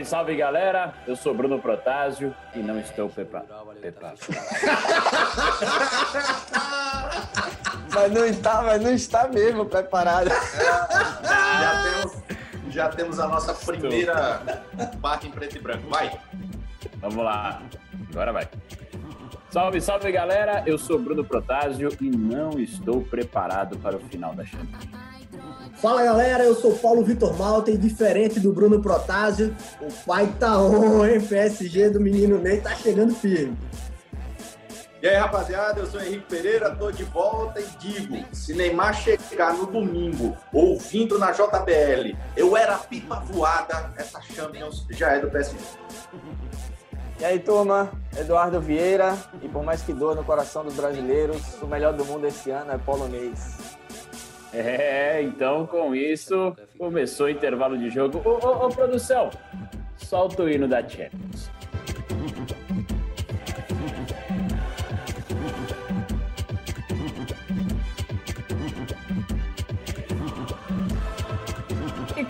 Salve, salve galera! Eu sou Bruno Protásio e não estou preparado. mas não está, mas não está mesmo preparado. já, temos, já temos a nossa primeira parte em preto e branco. Vai! Vamos lá, agora vai. Salve, salve galera! Eu sou Bruno Protásio e não estou preparado para o final da Champions. Fala galera, eu sou Paulo Vitor Malta e diferente do Bruno Protásio, o pai tá on, hein? PSG do menino Ney tá chegando firme. E aí rapaziada, eu sou Henrique Pereira, tô de volta e digo: se Neymar chegar no domingo ouvindo na JBL, eu era pipa voada, essa Champions já é do PSG. E aí, turma, Eduardo Vieira, e por mais que doa no coração dos brasileiros, o melhor do mundo esse ano é polonês. É, então com isso começou o intervalo de jogo. Ô, ô, ô produção, solta o hino da Champions.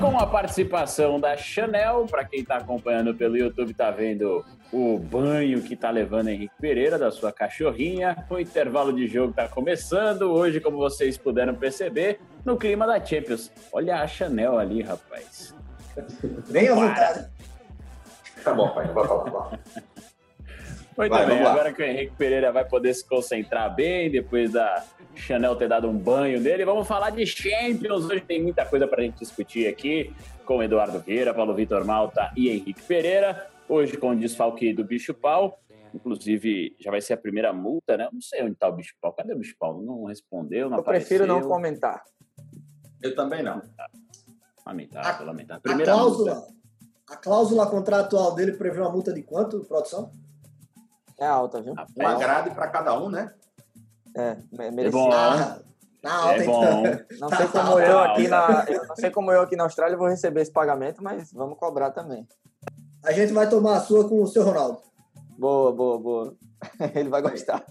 Com a participação da Chanel, para quem está acompanhando pelo YouTube, está vendo o banho que está levando Henrique Pereira da sua cachorrinha. O intervalo de jogo está começando. Hoje, como vocês puderam perceber, no clima da Champions. Olha a Chanel ali, rapaz. Bem à vontade. Tá bom, pai. Vai, vai, vai. Muito vai, bem, agora que o Henrique Pereira vai poder se concentrar bem, depois da Chanel ter dado um banho nele, vamos falar de Champions. Hoje tem muita coisa para a gente discutir aqui com Eduardo Vieira, Paulo Vitor Malta e Henrique Pereira. Hoje com o desfalque do Bicho Pau, inclusive já vai ser a primeira multa, né? Eu não sei onde está o Bicho Pau. Cadê o Bicho Pau? Não respondeu, não Eu apareceu. prefiro não comentar. Eu também não. Lamentável, lamentável. A cláusula, multa. a cláusula contratual dele prevê uma multa de quanto, produção? É alta, viu? Uma grade para cada um, né? É, me- É merecido. bom, Ah, tá alta, é bom. então. Não Tá sei como alta. eu aqui na, eu não sei como eu aqui na Austrália vou receber esse pagamento, mas vamos cobrar também. A gente vai tomar a sua com o seu Ronaldo. Boa, boa, boa. Ele vai gostar.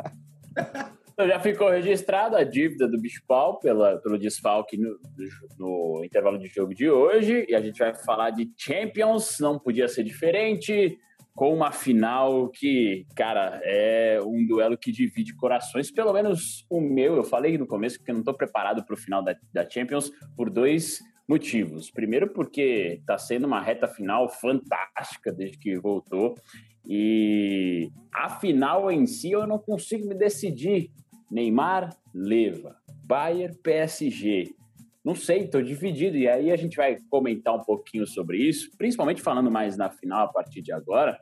Então já ficou registrado a dívida do Bicho Pau pela, pelo desfalque no, no intervalo de jogo de hoje. E a gente vai falar de Champions, não podia ser diferente, com uma final que, cara, é um duelo que divide corações. Pelo menos o meu, eu falei no começo que eu não estou preparado para o final da, da Champions por dois motivos. Primeiro, porque está sendo uma reta final fantástica desde que voltou. E a final em si eu não consigo me decidir. Neymar, leva. Bayern, PSG. Não sei, estou dividido. E aí a gente vai comentar um pouquinho sobre isso, principalmente falando mais na final a partir de agora,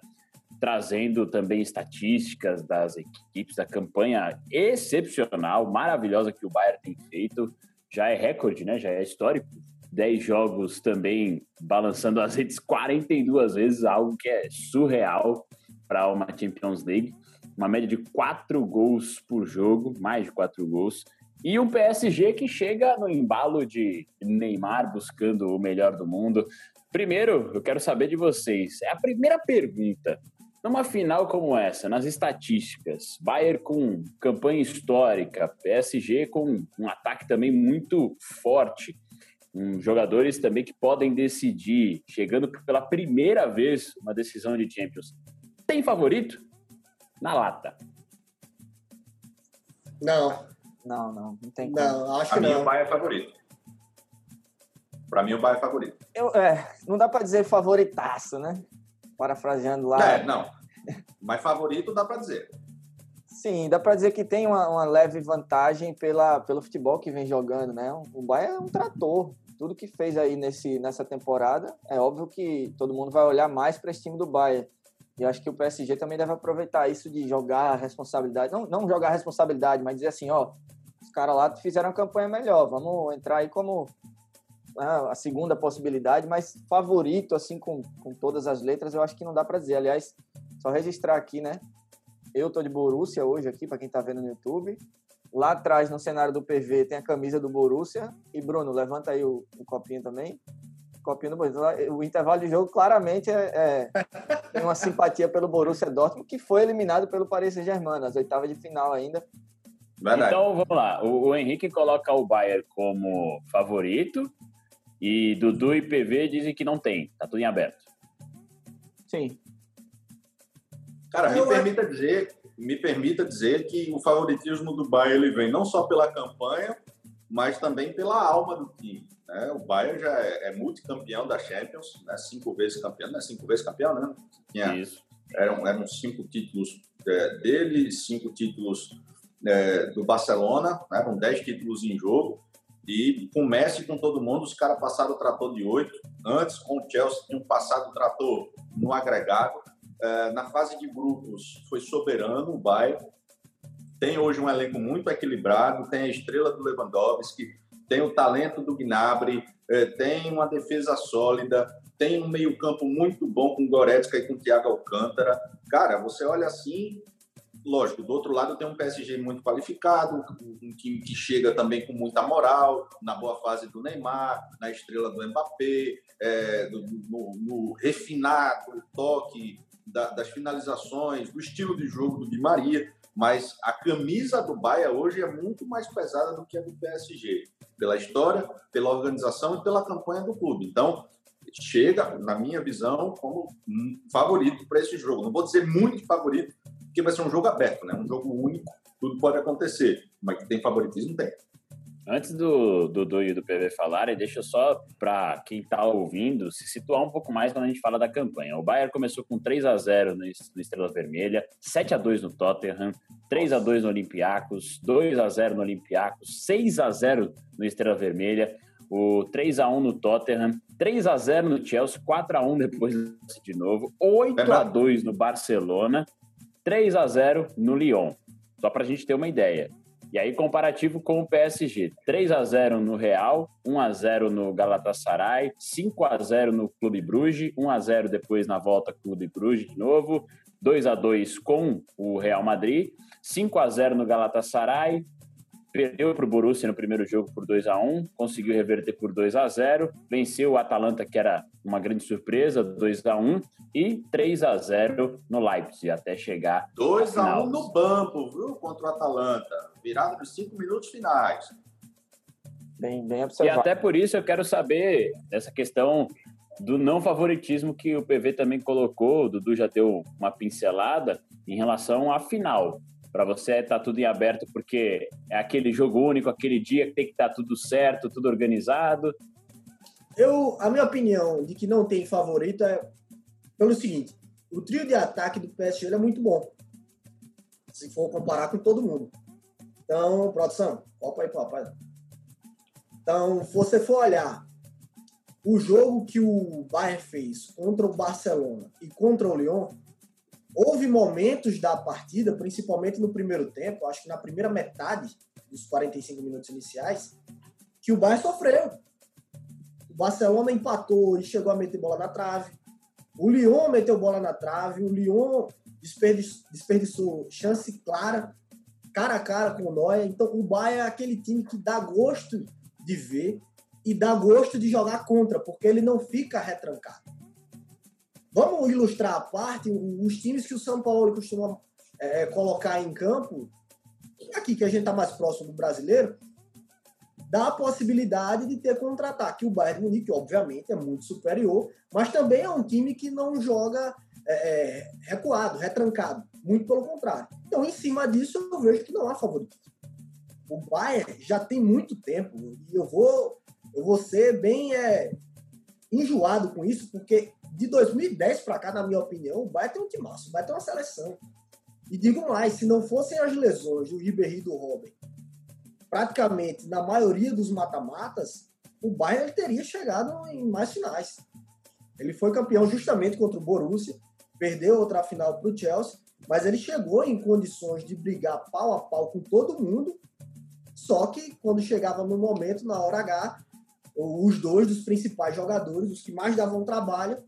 trazendo também estatísticas das equipes, da campanha excepcional, maravilhosa que o Bayern tem feito. Já é recorde, né? Já é histórico. 10 jogos também balançando as redes 42 vezes, algo que é surreal para uma Champions League. Uma média de 4 gols por jogo, mais de 4 gols. E um PSG que chega no embalo de Neymar buscando o melhor do mundo. Primeiro, eu quero saber de vocês. É a primeira pergunta. Numa final como essa, nas estatísticas, Bayern com campanha histórica, PSG com um ataque também muito forte, um, jogadores também que podem decidir, chegando pela primeira vez uma decisão de Champions. Tem favorito? Na lata. Não, Não, não, não tem como. não, acho Para que mim, o não. Bayern é favorito. Para mim, o Bayern é favorito. Eu, é, não dá pra dizer favoritaço, né? Parafraseando lá. É, não. Mas favorito dá para dizer. Sim, dá pra dizer que tem uma, uma leve vantagem pela, pelo futebol que vem jogando, né? O Bayern é um trator. Tudo que fez aí nesse, nessa temporada, é óbvio que todo mundo vai olhar mais para esse time do Bayern. E eu acho que o PSG também deve aproveitar isso de jogar a responsabilidade. Não, não jogar a responsabilidade, mas dizer assim, ó, caras lá fizeram uma campanha melhor. Vamos entrar aí como a segunda possibilidade, mas favorito, assim, com, com todas as letras, eu acho que não dá para dizer. Aliás, só registrar aqui, né? Eu tô de Borussia hoje aqui, para quem tá vendo no YouTube. Lá atrás, no cenário do PV, tem a camisa do Borussia. E Bruno, levanta aí o, o copinho também. Copinho do Borussia. O intervalo de jogo claramente é, é uma simpatia pelo Borussia Dortmund, que foi eliminado pelo Paris Saint-Germain, nas oitavas de final ainda. Verdade. Então, vamos lá. O, o, Henrique coloca o Bayern como favorito e Dudu e PV dizem que não tem. Tá tudo em aberto. Sim. Cara, me permita dizer, me permita dizer que o favoritismo do Bayern ele vem não só pela campanha, mas também pela alma do time. Né? O Bayern já é, é multicampeão da Champions, né? cinco vezes campeão, né? cinco vezes campeão, né? Tinha, Isso. Eram, eram cinco títulos é, dele, cinco títulos é, do Barcelona, né, com 10 títulos em jogo. E com Messi, com todo mundo, os caras passaram o trator de 8. Antes, com o Chelsea, tinham passado o trator no agregado. É, na fase de grupos, foi soberano o Bayern. Tem hoje um elenco muito equilibrado, tem a estrela do Lewandowski, tem o talento do Gnabry, é, tem uma defesa sólida, tem um meio-campo muito bom com Goretzka e com Thiago Alcântara. Cara, você olha assim, lógico, do outro lado tem um PSG muito qualificado, um time que chega também com muita moral, na boa fase do Neymar, na estrela do Mbappé, é, do, no, no, refinado toque da, das finalizações, do estilo de jogo do Di Maria, mas a camisa do Bahia hoje é muito mais pesada do que a do PSG, pela história, pela organização e pela campanha do clube. Então, chega, na minha visão, como favorito para esse jogo. Não vou dizer muito favorito, porque vai ser um jogo aberto, né? Um jogo único, tudo pode acontecer. Mas que tem favoritismo, tem. Antes do Dudu e do PV falarem, deixa só para quem está ouvindo se situar um pouco mais quando a gente fala da campanha. O Bayern começou com 3 a 0 no Estrela Vermelha, 7 a 2 no Tottenham, 3 a 2 no Olympiacos, 2 a 0 no Olympiacos, 6 a 0 no Estrela Vermelha, o 3 a 1 no Tottenham, 3 a 0 no Chelsea, 4 a 1 depois de novo, 8 a 2 no Barcelona 3 a 0 no Lyon. Só para a gente ter uma ideia. E aí, comparativo com o PSG: 3 a 0 no Real, 1 a 0 no Galatasaray, 5 a 0 no Clube Bruges, 1 a 0 depois na volta Clube Bruges de novo, 2 a 2 com o Real Madrid, 5 a 0 no Galatasaray, perdeu para o Borussia no primeiro jogo por 2 a 1 conseguiu reverter por 2 a 0 venceu o Atalanta, que era uma grande surpresa, 2 a 1 e 3 a 0 no Leipzig, até chegar 2 a 1 no banco, viu, contra o Atalanta, virada nos 5 minutos finais. Bem, bem observado. E até por isso eu quero saber essa questão do não favoritismo que o PV também colocou, o Dudu já deu uma pincelada em relação à final para você tá tudo em aberto porque é aquele jogo único, aquele dia que tem que estar tá tudo certo, tudo organizado. Eu, a minha opinião de que não tem favorito é pelo seguinte: o trio de ataque do PSG é muito bom, se for comparar com todo mundo. Então, produção, copa aí, papai. Então, se você for olhar o jogo que o Bayern fez contra o Barcelona e contra o Lyon, Houve momentos da partida, principalmente no primeiro tempo, acho que na primeira metade dos 45 minutos iniciais, que o Bayern sofreu. O Barcelona empatou e chegou a meter bola na trave. O Lyon meteu bola na trave. O Lyon desperdiçou, desperdiçou chance clara, cara a cara com o Neuer. Então, o Bayern é aquele time que dá gosto de ver e dá gosto de jogar contra, porque ele não fica retrancado. Vamos ilustrar a parte, os times que o São Paulo costuma é, colocar em campo, aqui que a gente está mais próximo do brasileiro, dá a possibilidade de ter contra-ataque. O Bayern de Munique, obviamente, é muito superior, mas também é um time que não joga é, é, recuado, retrancado. Muito pelo contrário. Então, em cima disso, eu vejo que não há favorito. O Bayern já tem muito tempo, e eu vou, eu vou ser bem é, enjoado com isso, porque de 2010 para cá, na minha opinião, o Bayern tem um timaço, Bayern tem uma seleção. E digo mais, se não fossem as lesões do Ribéry e do Robin, praticamente na maioria dos mata-matas, o Bayern teria chegado em mais finais. Ele foi campeão justamente contra o Borussia, perdeu outra final para o Chelsea, mas ele chegou em condições de brigar pau a pau com todo mundo, só que quando chegava no momento, na hora H, os dois dos principais jogadores, os que mais davam trabalho,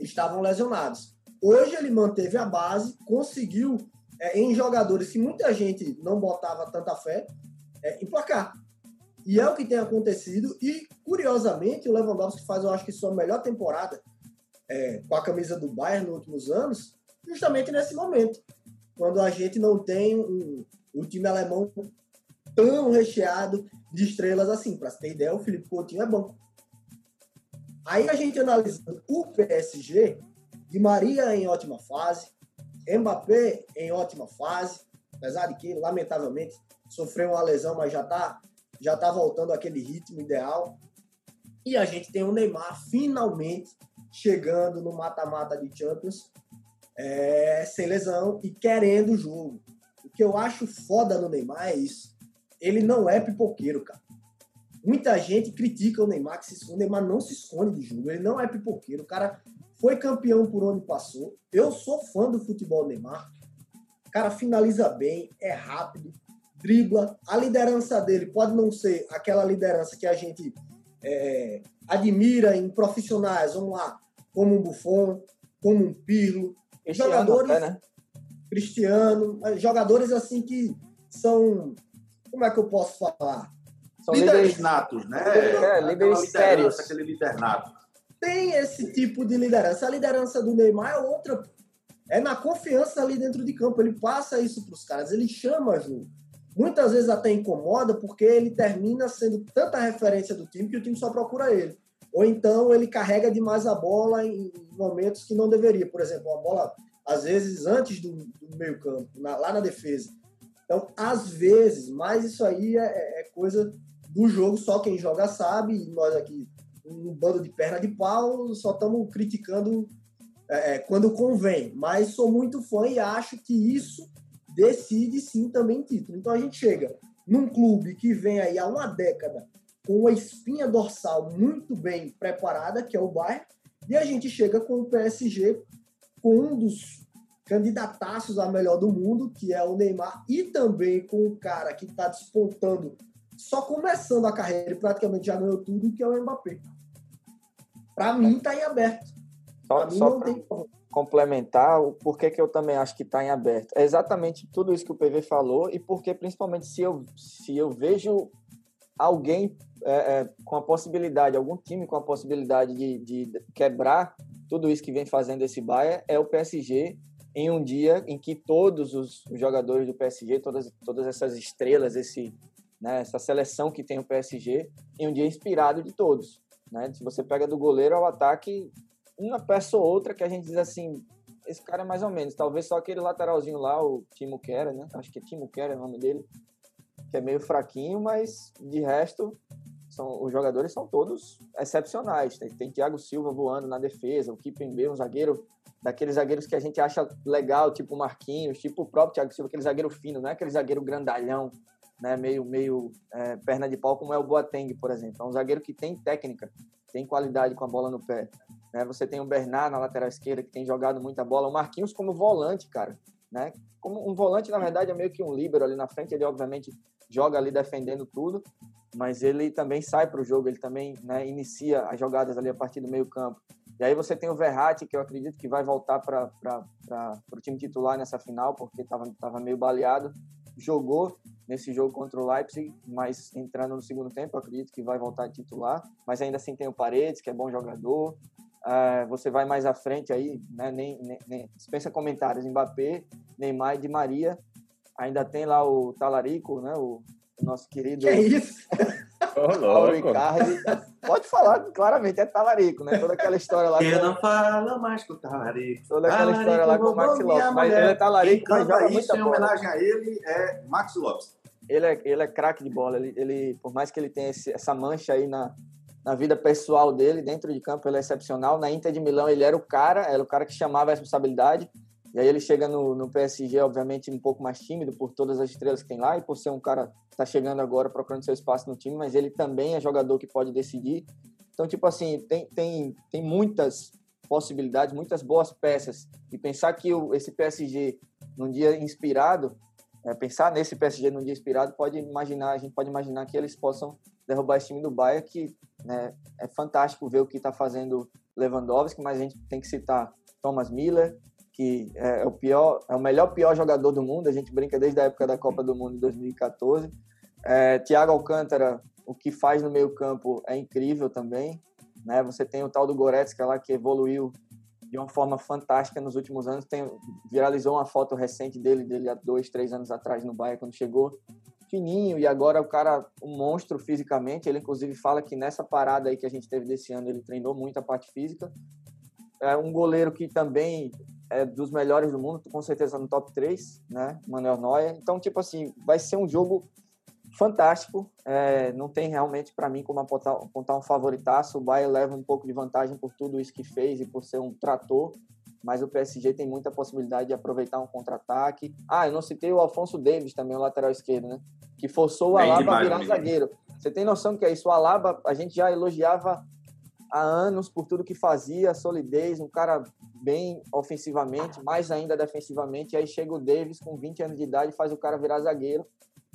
estavam lesionados. Hoje ele manteve a base, conseguiu é, em jogadores que muita gente não botava tanta fé, é, emplacar. E é o que tem acontecido. E, curiosamente, o Lewandowski faz, eu acho que, sua melhor temporada é, com a camisa do Bayern nos últimos anos, justamente nesse momento. Quando a gente não tem um, um time alemão tão recheado de estrelas assim. Para ter ideia, o Felipe Coutinho é bom. Aí a gente analisando o PSG, de Maria em ótima fase, Mbappé em ótima fase, apesar de que, lamentavelmente, sofreu uma lesão, mas já está já tá voltando àquele ritmo ideal. E a gente tem o Neymar finalmente chegando no mata-mata de Champions é, sem lesão e querendo o jogo. O que eu acho foda no Neymar é isso. Ele não é pipoqueiro, cara. Muita gente critica o Neymar, que se, o Neymar não se esconde de jogo, ele não é pipoqueiro. O cara foi campeão por onde passou. Eu sou fã do futebol Neymar. O cara finaliza bem, é rápido, dribla. A liderança dele pode não ser aquela liderança que a gente é, admira em profissionais, vamos lá, como um Buffon, como um Pirlo. Cristiano jogadores, até, né? Cristiano, jogadores assim que são, como é que eu posso falar? São líderes líderes, natos, né? É, líderes sérios. Aquele líder nato. tem esse tipo de liderança. A liderança do Neymar é outra. É na confiança ali dentro de campo. Ele passa isso para os caras, ele chama jogo. Muitas vezes até incomoda, porque ele termina sendo tanta referência do time que o time só procura ele. Ou então ele carrega demais a bola em momentos que não deveria. Por exemplo, a bola, às vezes, antes do, do meio-campo, na- lá na defesa. Então, às vezes, mas isso aí é, é coisa do jogo, só quem joga sabe, nós aqui um bando de perna de pau, só estamos criticando é, é, quando convém. Mas sou muito fã e acho que isso decide sim também título. Então a gente chega num clube que vem aí há uma década com uma espinha dorsal muito bem preparada, que é o Bayern, e a gente chega com o PSG com um dos candidataços a melhor do mundo, que é o Neymar, e também com o cara que está despontando, só começando a carreira e praticamente já ganhou tudo, que é o Mbappé. Para mim, está em aberto. Só, mim, só tem complementar o porquê que eu também acho que está em aberto. É exatamente tudo isso que o PV falou e porque, principalmente, se eu, se eu vejo alguém é, é, com a possibilidade, algum time com a possibilidade de, de quebrar tudo isso que vem fazendo esse Bayern, é o PSG em um dia em que todos os jogadores do PSG, todas, todas essas estrelas, esse, né, essa seleção que tem o PSG, em um dia inspirado de todos. Né? Se você pega do goleiro ao ataque, uma peça ou outra que a gente diz assim, esse cara é mais ou menos, talvez só aquele lateralzinho lá, o Timo Kera, né? Acho que é Timo Kera é o nome dele, que é meio fraquinho, mas de resto são, os jogadores são todos excepcionais. Tem, tem Thiago Silva voando na defesa, o Kipembe, um zagueiro daqueles zagueiros que a gente acha legal, tipo Marquinhos, tipo o próprio Thiago Silva, aquele zagueiro fino, não é aquele zagueiro grandalhão, né? Meio meio é, perna de pau como é o Boateng, por exemplo. É um zagueiro que tem técnica, tem qualidade com a bola no pé. Né? Você tem o Bernard na lateral esquerda, que tem jogado muita bola. O Marquinhos como volante, cara. Né? Como um volante, na verdade, é meio que um líbero ali na frente. Ele, obviamente, joga ali defendendo tudo, mas ele também sai para o jogo, ele também né, inicia as jogadas ali a partir do meio campo. E aí você tem o Verratti, que eu acredito que vai voltar para o time titular nessa final, porque estava tava meio baleado. Jogou nesse jogo contra o Leipzig, mas entrando no segundo tempo, acredito que vai voltar a titular. Mas ainda assim tem o Paredes, que é bom jogador. Uh, você vai mais à frente aí, né? nem, nem, nem, dispensa comentários, Mbappé, Neymar e Di Maria. Ainda tem lá o Talarico, né? o, o nosso querido Que é isso? Paulo. Ricardo. Pode falar, claramente, é Talarico, né? Toda aquela história lá. Eu com- não falo mais com o Talarico. Toda aquela Talarico história lá com o Maxi Lopes. Mas ele é talarico, Quem mas joga isso em bola. homenagem a ele é Max Lopes. Ele é, ele é craque de bola. Ele, ele, por mais que ele tenha esse- essa mancha aí na, na vida pessoal dele, dentro de campo, ele é excepcional. Na Inter de Milão, ele era o cara, era o cara que chamava a responsabilidade. E aí ele chega no, no PSG, obviamente, um pouco mais tímido por todas as estrelas que tem lá e por ser um cara que está chegando agora procurando seu espaço no time, mas ele também é jogador que pode decidir. Então, tipo assim, tem, tem, tem muitas possibilidades, muitas boas peças. E pensar que o, esse PSG, num dia inspirado, é, pensar nesse PSG num dia inspirado, pode imaginar, a gente pode imaginar que eles possam derrubar esse time do Bayern, que né, é fantástico ver o que está fazendo Lewandowski, mas a gente tem que citar Thomas Miller, que é, é o pior, é o melhor pior jogador do mundo. A gente brinca desde a época da Copa do Mundo de 2014. É, Thiago Alcântara, o que faz no meio campo é incrível também. Né? Você tem o tal do Goretzka lá que evoluiu de uma forma fantástica nos últimos anos. Tem, viralizou uma foto recente dele, dele há dois, três anos atrás no Bayern, quando chegou fininho e agora o cara um monstro fisicamente. Ele inclusive fala que nessa parada aí que a gente teve desse ano ele treinou muito a parte física. É um goleiro que também é dos melhores do mundo, com certeza no top 3, né? Manuel Neuer. Então, tipo assim, vai ser um jogo fantástico. É, não tem realmente para mim como apontar, apontar um favoritaço. O Bayern leva um pouco de vantagem por tudo isso que fez e por ser um trator, mas o PSG tem muita possibilidade de aproveitar um contra-ataque. Ah, eu não citei o Alfonso Davis também, o lateral esquerdo, né? Que forçou o Alaba a virar zagueiro. Você tem noção que é isso? O Alaba, a gente já elogiava há anos por tudo que fazia, solidez, um cara bem ofensivamente, mais ainda defensivamente. E aí chega o Davis com 20 anos de idade e faz o cara virar zagueiro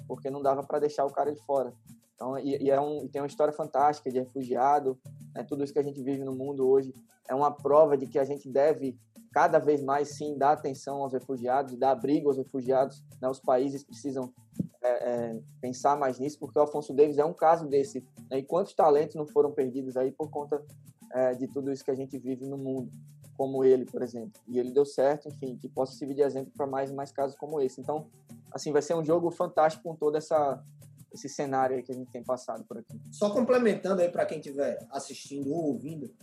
porque não dava para deixar o cara de fora. Então, e, e é um, tem uma história fantástica de refugiado, né? tudo isso que a gente vive no mundo hoje é uma prova de que a gente deve cada vez mais sim dar atenção aos refugiados, dar abrigo aos refugiados. Né? Os países precisam é, é, pensar mais nisso, porque o Alfonso Davis é um caso desse. Né? E quantos talentos não foram perdidos aí por conta é, de tudo isso que a gente vive no mundo, como ele, por exemplo. E ele deu certo, enfim, que possa servir de exemplo para mais e mais casos como esse. Então, assim, vai ser um jogo fantástico com todo essa, esse cenário que a gente tem passado por aqui. Só complementando aí para quem estiver assistindo ou ouvindo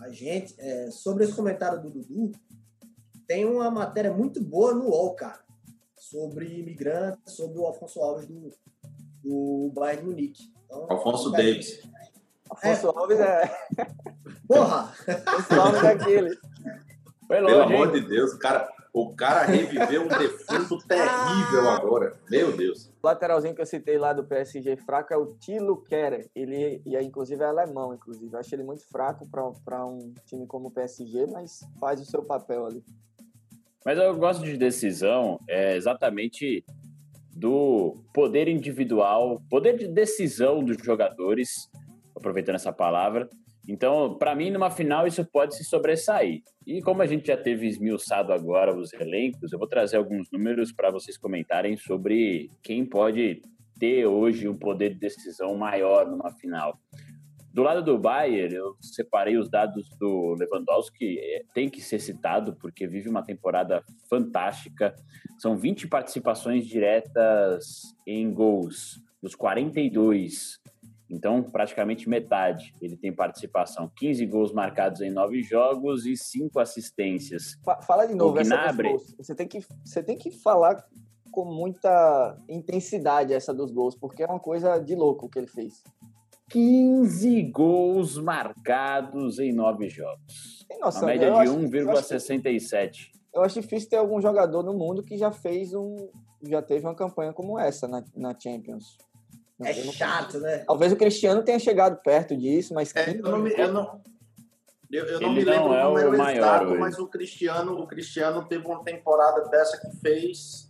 a gente, é, sobre esse comentário do Dudu, tem uma matéria muito boa no UOL, cara, sobre imigrantes, sobre o Afonso Alves do, do Bayern Munique. Então, Alfonso Davis. Afonso é, Alves é. Porra! Afonso Alves é aquele. Pelo amor de Deus, cara, o cara reviveu um defunto terrível agora. Meu Deus. O lateralzinho que eu citei lá do PSG fraco é o Tilo Kerer. Ele, e é, inclusive é alemão, inclusive. Eu acho ele muito fraco para um time como o PSG, mas faz o seu papel ali. Mas eu gosto de decisão é exatamente do poder individual, poder de decisão dos jogadores, aproveitando essa palavra, então, para mim, numa final, isso pode se sobressair. E como a gente já teve esmiuçado agora os elencos, eu vou trazer alguns números para vocês comentarem sobre quem pode ter hoje um poder de decisão maior numa final. Do lado do Bayern, eu separei os dados do Lewandowski, é, tem que ser citado, porque vive uma temporada fantástica. São 20 participações diretas em gols, dos 42 então, praticamente metade ele tem participação. 15 gols marcados em nove jogos e cinco assistências. Fala de novo, essa gols. Você tem, que, você tem que falar com muita intensidade essa dos gols, porque é uma coisa de louco que ele fez. 15 gols marcados em nove jogos. Tem noção, a média de 1,67. Eu acho difícil ter algum jogador no mundo que já fez um. já teve uma campanha como essa na, na Champions. É chato, né? Talvez o Cristiano tenha chegado perto disso, mas. É, eu, não me, eu não, eu, eu não me lembro não é o número exato, mas o Cristiano, o Cristiano teve uma temporada dessa que fez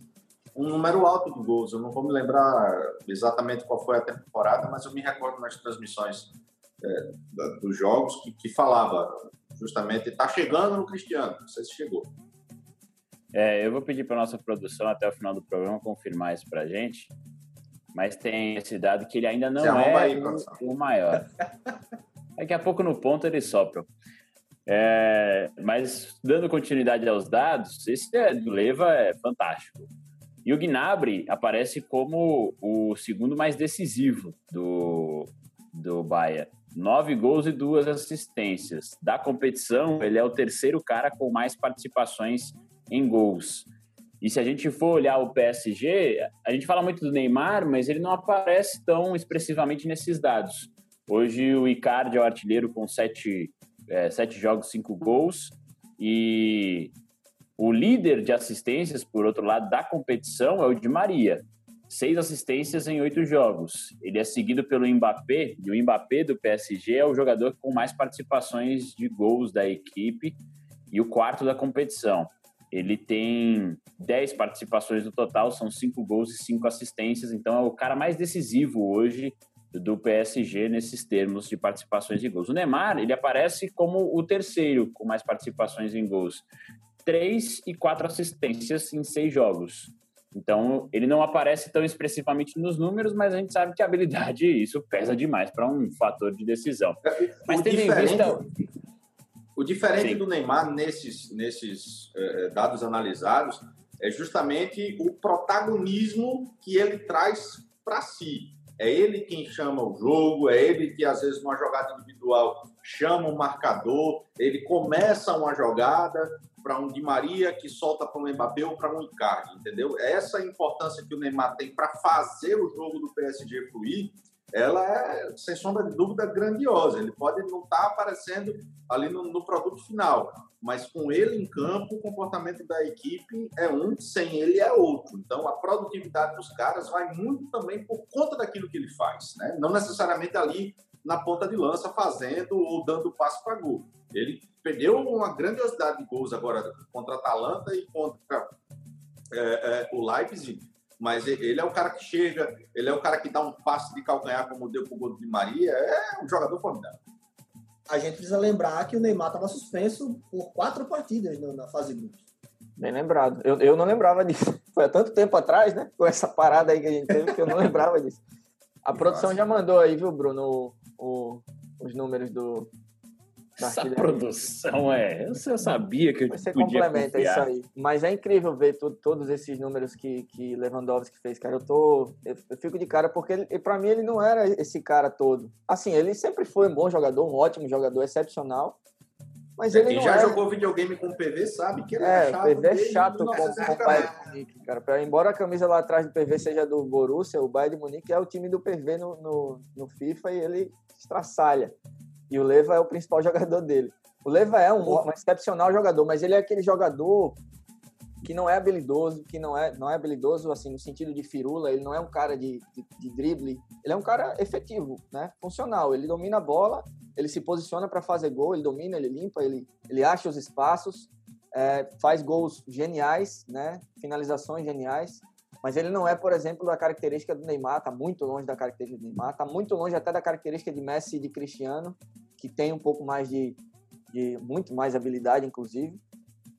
um número alto de gols. Eu não vou me lembrar exatamente qual foi a temporada, mas eu me recordo nas transmissões é, dos jogos que, que falava justamente está chegando no Cristiano. Não sei se chegou. É, eu vou pedir para nossa produção até o final do programa confirmar isso para a gente mas tem esse dado que ele ainda não é aí, o, o, maior. Daqui a pouco no ponto eles sopram. É, mas dando continuidade aos dados, esse é, do Leva é fantástico. E o Gnabry aparece como o segundo mais decisivo do, do Bahia. Nove gols e duas assistências. Da competição, ele é o terceiro cara com mais participações em gols. E se a gente for olhar o PSG, a gente fala muito do Neymar, mas ele não aparece tão expressivamente nesses dados. Hoje o Icardi é o artilheiro com sete, é, sete jogos, cinco gols. E o líder de assistências, por outro lado, da competição é o Di Maria. Seis assistências em oito jogos. Ele é seguido pelo Mbappé, e o Mbappé do PSG é o jogador com mais participações de gols da equipe e o quarto da competição. Ele tem 10 participações no total, são 5 gols e 5 assistências, então é o cara mais decisivo hoje do PSG nesses termos de participações em gols. O Neymar, ele aparece como o terceiro com mais participações em gols. Três e quatro assistências em seis jogos. Então, ele não aparece tão expressivamente nos números, mas a gente sabe que a habilidade, isso pesa demais para um fator de decisão. Mas o tendo em vista... O diferente Sim. do Neymar nesses, nesses eh, dados analisados é justamente o protagonismo que ele traz para si. É ele quem chama o jogo, é ele que, às vezes, numa jogada individual, chama o marcador, ele começa uma jogada para um Di Maria que solta para um Mbappé ou para um Icardi, entendeu? Essa importância que o Neymar tem para fazer o jogo do PSG fluir ela é, sem sombra de dúvida, grandiosa. Ele pode não estar tá aparecendo ali no, no, produto final, mas com ele em campo, o comportamento da equipe é um, sem ele é outro. Então, a produtividade dos caras vai muito também por conta daquilo que ele faz, né? não necessariamente ali na ponta de lança fazendo ou dando passo para gol. Ele perdeu uma grandiosidade de gols agora contra a Atalanta e contra é, é, o Leipzig, mas ele é o cara que chega, ele é o cara que dá um passe de calcanhar, como deu para o gol de Maria, é um jogador formidável. A gente precisa lembrar que o Neymar estava suspenso por quatro partidas na fase de grupos. Bem lembrado. Eu, eu não lembrava disso. Foi há tanto tempo atrás, né? Com essa parada aí que a gente teve, que eu não lembrava disso. A produção já mandou aí, viu, Bruno, o, os números do, essa produção é. Eu sabia que eu Você podia complementa confiar. isso aí. Mas é incrível ver tu, todos esses números que, que Lewandowski fez, cara. Eu tô. Eu, eu fico de cara porque ele, para mim ele não era esse cara todo. Assim, ele sempre foi um bom jogador, um ótimo jogador, excepcional. Mas ele Quem já é... jogou videogame com PV sabe que ele é, é chato. PV é chato com, com o Bayern de Munique, cara. Pra, embora a camisa lá atrás do PV seja do Borussia, o Bayern de Munique é o time do PV no, no, no FIFA e ele estraçalha. E o Leva é o principal jogador dele. O Leva é um, um excepcional jogador, mas ele é aquele jogador que não é habilidoso, que não é, não é habilidoso assim no sentido de firula, ele não é um cara de, de, de drible, ele é um cara efetivo, né? Funcional, ele domina a bola, ele se posiciona para fazer gol, ele domina, ele limpa, ele, ele acha os espaços, é, faz gols geniais, né? Finalizações geniais, mas ele não é, por exemplo, da característica do Neymar, tá muito longe da característica do Neymar, tá muito longe até da característica de Messi e de Cristiano, que tem um pouco mais de, de muito mais habilidade, inclusive.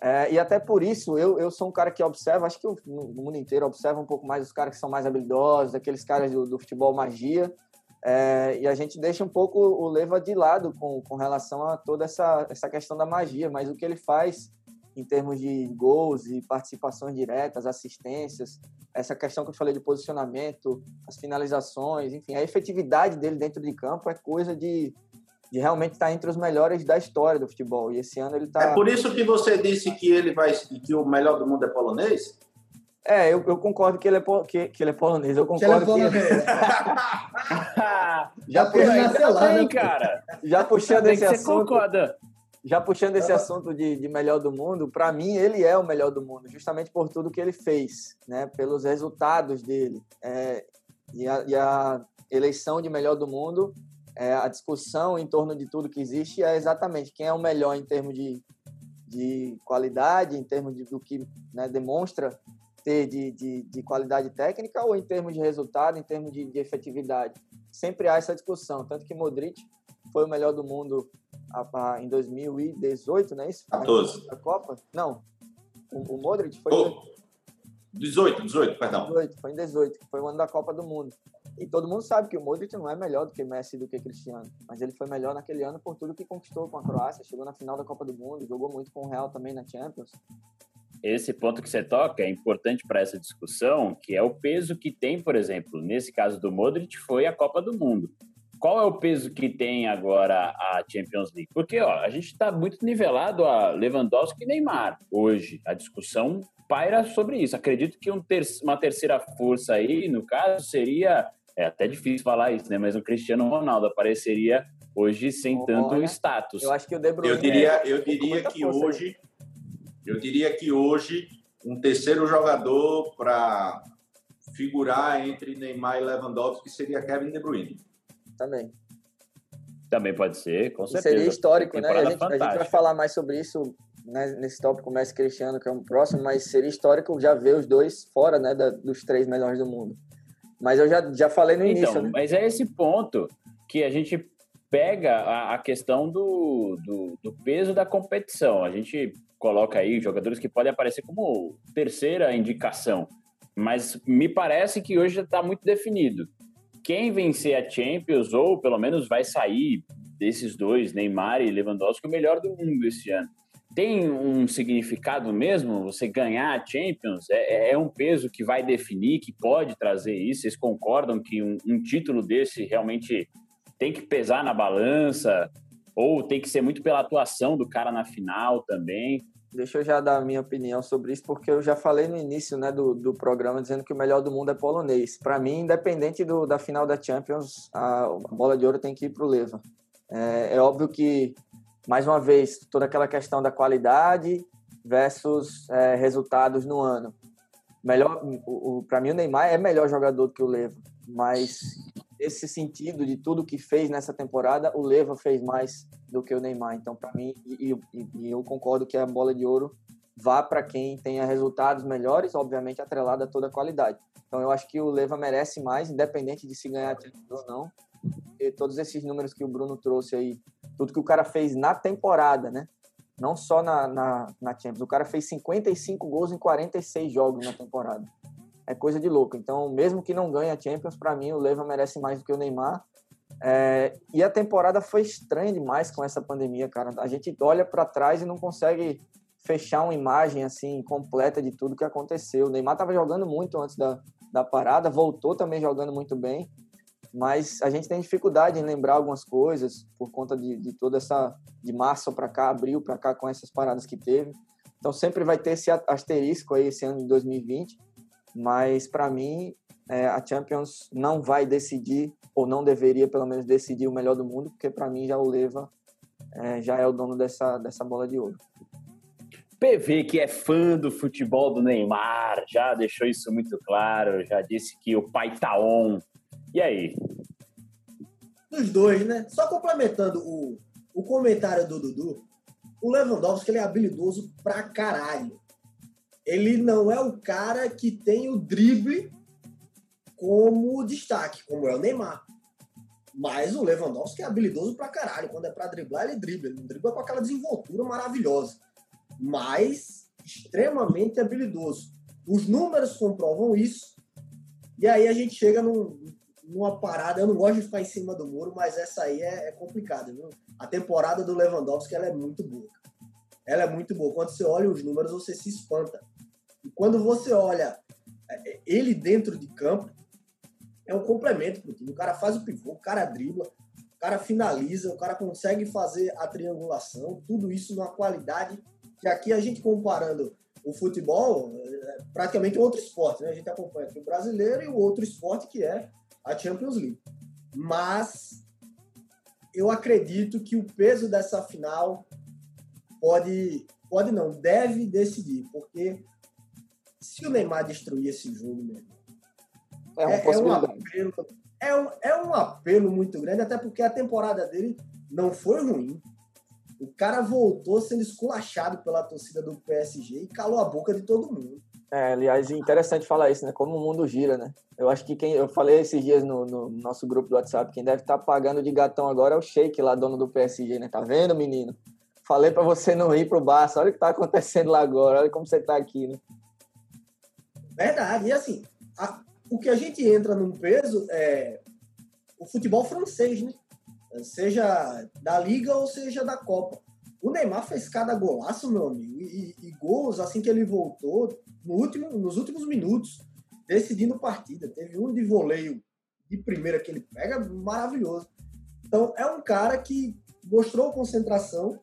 É, e até por isso, eu, eu sou um cara que observa, acho que o, mundo inteiro observa um pouco mais os caras que são mais habilidosos, aqueles caras do, do futebol magia, é, e a gente deixa um pouco o Leva de lado com, com relação a toda essa, essa questão da magia, mas o que ele faz em termos de gols e participações diretas, assistências, essa questão que eu falei de posicionamento, as finalizações, enfim, a efetividade dele dentro de campo é coisa de, de realmente estar tá entre os melhores da história do futebol. E esse ano ele está. É por isso que você disse que ele vai que o melhor do mundo é polonês? É, eu, eu concordo que ele é, que, que ele é polonês. Eu concordo que. Ele é polonês. já puxando, também, cara. Já puxando esse assunto. Concorda. Já puxando esse assunto de, de melhor do mundo, para mim ele é o melhor do mundo, justamente por tudo que ele fez, né? Pelos resultados dele. É, e, a, e a eleição de melhor do mundo é, a discussão em torno de tudo que existe é exatamente quem é o melhor em termos de, de qualidade, em termos de, do que né, demonstra ter de, de, de, qualidade técnica ou em termos de resultado, em termos de, de, efetividade. Sempre há essa discussão, tanto que Modric foi o melhor do mundo em 2018, não é isso? 14. A Copa? Não. O, o Modric foi... Oh, 18, 18, perdão. 18, foi em 18, foi o ano da Copa do Mundo. E todo mundo sabe que o Modric não é melhor do que Messi do que Cristiano, mas ele foi melhor naquele ano por tudo que conquistou com a Croácia, chegou na final da Copa do Mundo, jogou muito com o Real também na Champions. Esse ponto que você toca é importante para essa discussão, que é o peso que tem, por exemplo, nesse caso do Modric, foi a Copa do Mundo. Qual é o peso que tem agora a Champions League? Porque ó, a gente está muito nivelado a Lewandowski e Neymar hoje. A discussão paira sobre isso. Acredito que um ter uma terceira força aí, no caso, seria é até difícil falar isso, né? Mas o Cristiano Ronaldo apareceria hoje sem tanto status. Eu acho que o De Bruyne. Eu diria, eu diria que hoje, eu diria que hoje um terceiro jogador para figurar entre Neymar e Lewandowski seria Kevin De Bruyne. Também. Também pode ser, com certeza. Seria histórico, né? A gente, a gente, vai falar mais sobre isso né, nesse tópico Messi Cristiano, que é o próximo, mas seria histórico já ver os dois fora né, da, dos três melhores do mundo. Mas eu já, já falei no então, início, né? Mas é esse ponto que a gente pega a, a questão do, do, do, peso da competição. A gente coloca aí jogadores que podem aparecer como terceira indicação, mas me parece que hoje já está muito definido. Quem vencer a Champions, ou pelo menos vai sair desses dois, Neymar e Lewandowski, o melhor do mundo esse ano. Tem um significado mesmo você ganhar a Champions? É, é, é um peso que vai definir, que pode trazer isso? Vocês concordam que um, um título desse realmente tem que pesar na balança? Ou tem que ser muito pela atuação do cara na final também? Deixa eu já dar a minha opinião sobre isso, porque eu já falei no início né, do, do programa dizendo que o melhor do mundo é polonês. Para mim, independente do, da final da Champions, a, a bola de ouro tem que ir para o Leva. É, é, óbvio que, mais uma vez, toda aquela questão da qualidade versus é, resultados no ano. Melhor, para mim, o Neymar é melhor jogador do que o Leva, mas esse sentido de tudo que fez nessa temporada, o Leva fez mais do que o Neymar. Então, para mim, e, e, e, eu concordo que a bola de ouro vá para quem tenha resultados melhores, obviamente atrelada a toda a qualidade. Então, eu acho que o Leva merece mais, independente de se ganhar ou não. E todos esses números que o Bruno trouxe aí, tudo que o cara fez na temporada, né? Não só na, na, na Champions. O cara fez 55 gols em 46 jogos na temporada é coisa de louco. Então, mesmo que não ganhe a Champions, para mim o Leva merece mais do que o Neymar. É, e a temporada foi estranha demais com essa pandemia, cara. A gente olha para trás e não consegue fechar uma imagem assim completa de tudo que aconteceu. O Neymar estava jogando muito antes da, da parada, voltou também jogando muito bem, mas a gente tem dificuldade em lembrar algumas coisas por conta de, de toda essa de março para cá, abril para cá com essas paradas que teve. Então sempre vai ter esse asterisco aí esse ano de 2020 mas para mim é, a Champions não vai decidir ou não deveria pelo menos decidir o melhor do mundo, porque para mim já o Leva é, já é o dono dessa dessa bola de ouro. PV, que é fã do futebol do Neymar, já deixou isso muito claro, já disse que o pai tá on. E aí? Dos dois, né? Só complementando o, o comentário do Dudu, o Lewandowski ele é habilidoso pra caralho ele não é o cara que tem o drible como destaque, como é o Neymar. Mas o Lewandowski é habilidoso pra caralho. Quando é pra driblar, ele dribla. Ele dribla com aquela desenvoltura maravilhosa. Mas extremamente habilidoso. Os números comprovam isso. E aí a gente chega num, numa parada. Eu não gosto de ficar em cima do muro, mas essa aí é, é complicada. Viu? A temporada do Lewandowski ela é muito boa. Ela é muito boa. Quando você olha os números, você se espanta. E quando você olha é, ele dentro de campo, é um complemento para o time. O cara faz o pivô, o cara dribla, o cara finaliza, o cara consegue fazer a triangulação, tudo isso numa qualidade que aqui a gente comparando o futebol, é praticamente outro esporte, né? A gente acompanha aqui o brasileiro e o outro esporte que é a Champions League. Mas eu acredito que o peso dessa final pode, pode não, deve decidir, porque se o Neymar destruir esse jogo, meu irmão, é, é, é, um apelo, é, um, é um apelo muito grande, até porque a temporada dele não foi ruim. O cara voltou sendo esculachado pela torcida do PSG e calou a boca de todo mundo. É, aliás, interessante falar isso, né? Como o mundo gira, né? Eu acho que quem. Eu falei esses dias no, no nosso grupo do WhatsApp, quem deve estar tá pagando de gatão agora é o Sheik lá, dono do PSG, né? Tá vendo, menino? Falei para você não ir pro Barça, olha o que tá acontecendo lá agora, olha como você tá aqui, né? Verdade. E assim, a, o que a gente entra num peso é o futebol francês, né? Seja da Liga ou seja da Copa. O Neymar fez cada golaço, meu amigo, e, e gols assim que ele voltou no último, nos últimos minutos, decidindo partida. Teve um de voleio de primeira que ele pega, maravilhoso. Então, é um cara que mostrou concentração,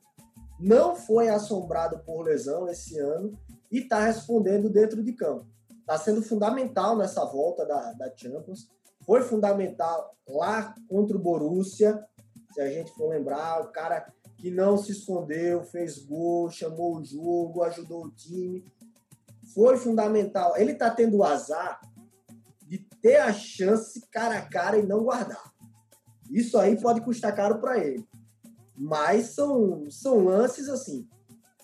não foi assombrado por lesão esse ano e está respondendo dentro de campo está sendo fundamental nessa volta da, da Champions. Foi fundamental lá contra o Borussia, se a gente for lembrar, o cara que não se escondeu, fez gol, chamou o jogo, ajudou o time. Foi fundamental. Ele está tendo o azar de ter a chance cara a cara e não guardar. Isso aí pode custar caro para ele. Mas são, são lances assim.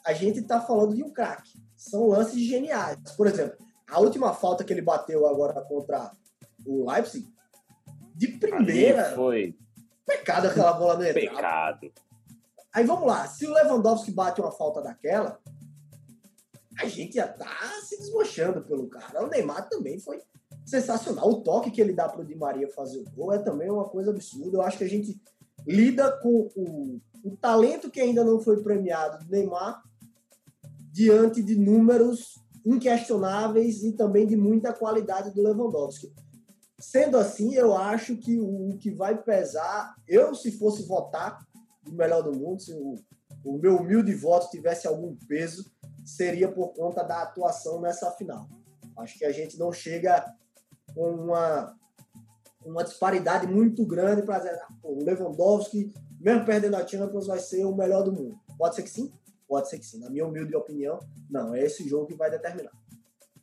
A gente está falando de um craque. São lances geniais. Por exemplo, a última falta que ele bateu agora contra o Leipzig, de primeira. Ali foi Pecado aquela bola entrar. pecado. Aí vamos lá, se o Lewandowski bate uma falta daquela, a gente já tá se desmanchando pelo cara. O Neymar também foi sensacional. O toque que ele dá pro Di Maria fazer o gol é também uma coisa absurda. Eu acho que a gente lida com o, o talento que ainda não foi premiado do Neymar diante de números inquestionáveis e também de muita qualidade do Lewandowski. Sendo assim, eu acho que o que vai pesar, eu se fosse votar o melhor do mundo, se o, o meu humilde voto tivesse algum peso, seria por conta da atuação nessa final. Acho que a gente não chega com uma, uma disparidade muito grande para dizer ah, o Lewandowski, mesmo perdendo a Champions, vai ser o melhor do mundo. Pode ser que sim? Pode ser que sim. Na minha humilde opinião, não. É esse jogo que vai determinar.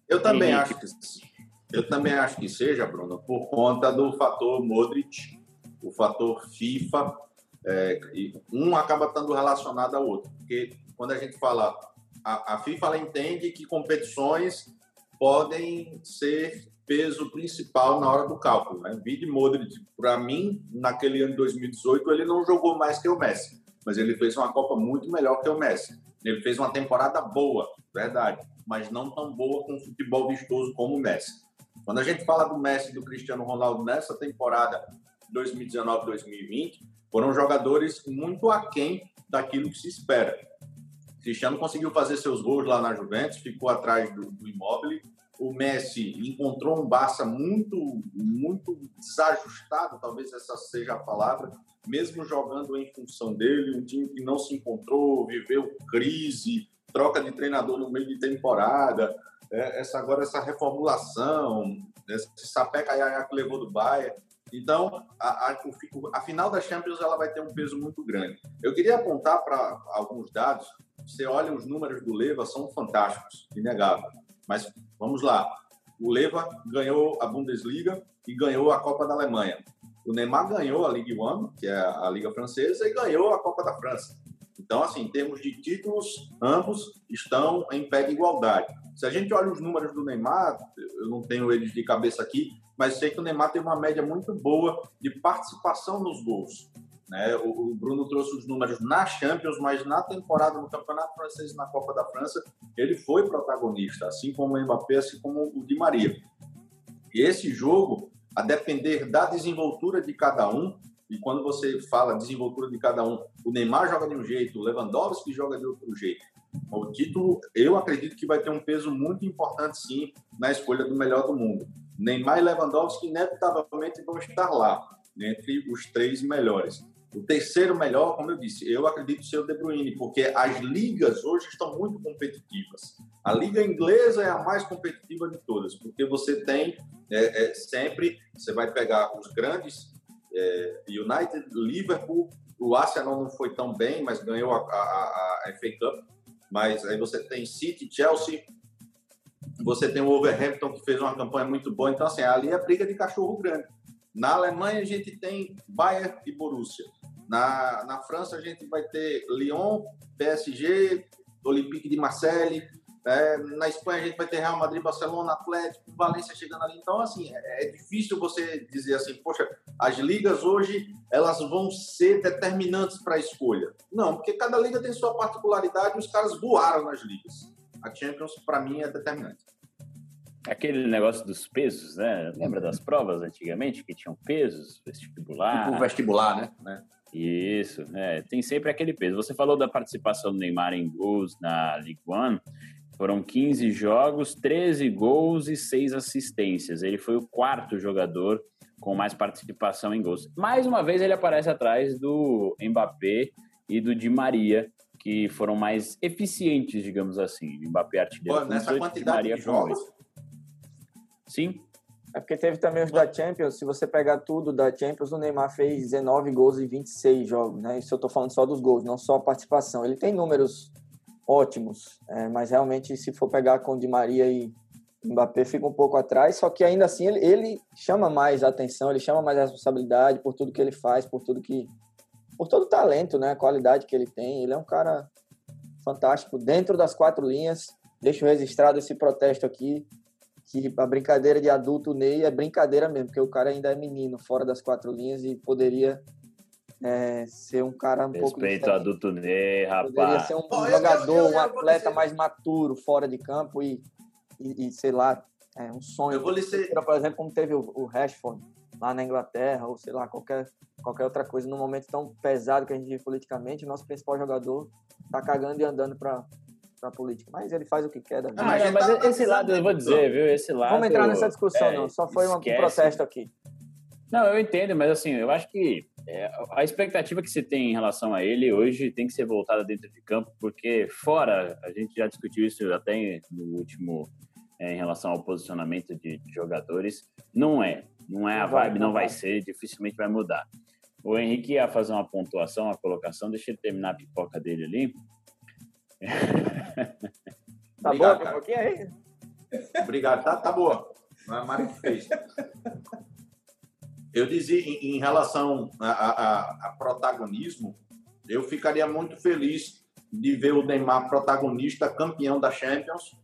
Eu também Henrique. acho que eu também acho que seja, Bruno, por conta do fator Modric, o fator FIFA, é, e um acaba estando relacionado ao outro, porque quando a gente fala a, a FIFA entende que competições podem ser peso principal na hora do cálculo. Né? Vide Modric, para mim, naquele ano de 2018, ele não jogou mais que o Messi, mas ele fez uma Copa muito melhor que o Messi. Ele fez uma temporada boa, verdade, mas não tão boa com futebol vistoso como o Messi. Quando a gente fala do Messi e do Cristiano Ronaldo nessa temporada 2019-2020, foram jogadores muito aquém daquilo que se espera. Cristiano conseguiu fazer seus gols lá na Juventus, ficou atrás do, do Immobile. O Messi encontrou um Barça muito, muito desajustado, talvez essa seja a palavra, mesmo jogando em função dele, um time que não se encontrou, viveu crise, troca de treinador no meio de temporada, é, essa agora essa reformulação, esse iaiá que levou do Bayern. Então, a, a, a final da Champions ela vai ter um peso muito grande. Eu queria apontar para alguns dados. Você olha os números do Leva, são fantásticos, inegável. Mas vamos lá. O Leva ganhou a Bundesliga e ganhou a Copa da Alemanha. O Neymar ganhou a Ligue 1, que é a Liga Francesa, e ganhou a Copa da França. Então, assim, em termos de títulos, ambos estão em pé de igualdade. Se a gente olha os números do Neymar, eu não tenho eles de cabeça aqui, mas sei que o Neymar tem uma média muito boa de participação nos gols. Né? O, Bruno trouxe os números na Champions, mas na temporada no Campeonato Francês e na Copa da França, ele foi protagonista, assim como o Mbappé, assim como o Di Maria. E esse jogo, a depender da desenvoltura de cada um, e quando você fala desenvoltura de cada um, o Neymar joga de um jeito, o Lewandowski joga de outro jeito. O título, eu acredito que vai ter um peso muito importante, sim, na escolha do melhor do mundo. Neymar e Lewandowski, inevitavelmente, vão estar lá, entre os três melhores. O terceiro melhor, como eu disse, eu acredito ser o De Bruyne, porque as ligas hoje estão muito competitivas. A liga inglesa é a mais competitiva de todas, porque você tem é, é, sempre, você vai pegar os grandes, é, United, Liverpool, o Arsenal não foi tão bem, mas ganhou a, a, a FA Cup, mas aí você tem City, Chelsea, você tem o Wolverhampton, que fez uma campanha muito boa, então assim, ali é briga de cachorro grande. Na Alemanha a gente tem Bayern e Borussia. Na, na França a gente vai ter Lyon, PSG, Olympique de Marseille. É, na Espanha a gente vai ter Real Madrid, Barcelona, Atlético, Valência chegando ali. Então, assim, é, é difícil você dizer assim, poxa, as ligas hoje elas vão ser determinantes para a escolha. Não, porque cada liga tem sua particularidade e os caras voaram nas ligas. A Champions, para mim, é determinante. Aquele negócio dos pesos, né? Lembra das provas antigamente que tinham pesos, vestibular? Tipo vestibular, né? né? Isso, é, tem sempre aquele peso. Você falou da participação do Neymar em gols na League One. Foram 15 jogos, 13 gols e 6 assistências. Ele foi o quarto jogador com mais participação em gols. Mais uma vez ele aparece atrás do Mbappé e do Di Maria, que foram mais eficientes, digamos assim. O Mbappé artilheiro Pô, nessa 18, Di quantidade Maria de jogos, 8. Sim, É porque teve também os da Champions. Se você pegar tudo da Champions, o Neymar fez 19 gols em 26 jogos, né? Isso eu tô falando só dos gols, não só a participação. Ele tem números ótimos, é, mas realmente se for pegar com Di Maria e Mbappé fica um pouco atrás, só que ainda assim ele, ele chama mais atenção, ele chama mais responsabilidade por tudo que ele faz, por tudo que por todo o talento, né, a qualidade que ele tem. Ele é um cara fantástico dentro das quatro linhas. Deixo registrado esse protesto aqui que a brincadeira de adulto Ney é brincadeira mesmo, porque o cara ainda é menino, fora das quatro linhas e poderia é, ser um cara um pouco Respeito ao adulto Ney, Poderia rapaz. ser um jogador, eu- eu- um eu vou atleta mais maturo fora de campo e, e, e, sei lá, é um sonho. Eu vou lhe ser, Por exemplo, como teve o, o Rashford lá na Inglaterra, ou sei lá, qualquer, qualquer outra coisa, num momento tão pesado que a gente vive politicamente, o nosso principal jogador tá cagando e andando pra, pra política. Mas ele faz o que quer da vida. Ah, mas ele mas tá esse lado, eu vou dizer, viu? Esse lado. Vamos entrar nessa discussão, é, não. Só foi um protesto aqui. Não, eu entendo, mas assim, eu acho que é, a expectativa que se tem em relação a ele hoje tem que ser voltada dentro de campo, porque fora, a gente já discutiu isso até no último, é, em relação ao posicionamento de, de jogadores, não é. Não é a Não vai, vibe, não não vai vai. ser, dificilmente vai mudar. O Henrique ia fazer uma pontuação, uma colocação, deixa ele terminar a pipoca dele ali. Tá Obrigado, bom? cara. Um pouquinho aí? Obrigado, tá, tá boa. É a que fez. Eu dizia, em, em relação a, a- a- protagonismo, eu ficaria muito feliz de ver o Neymar protagonista, campeão da Champions,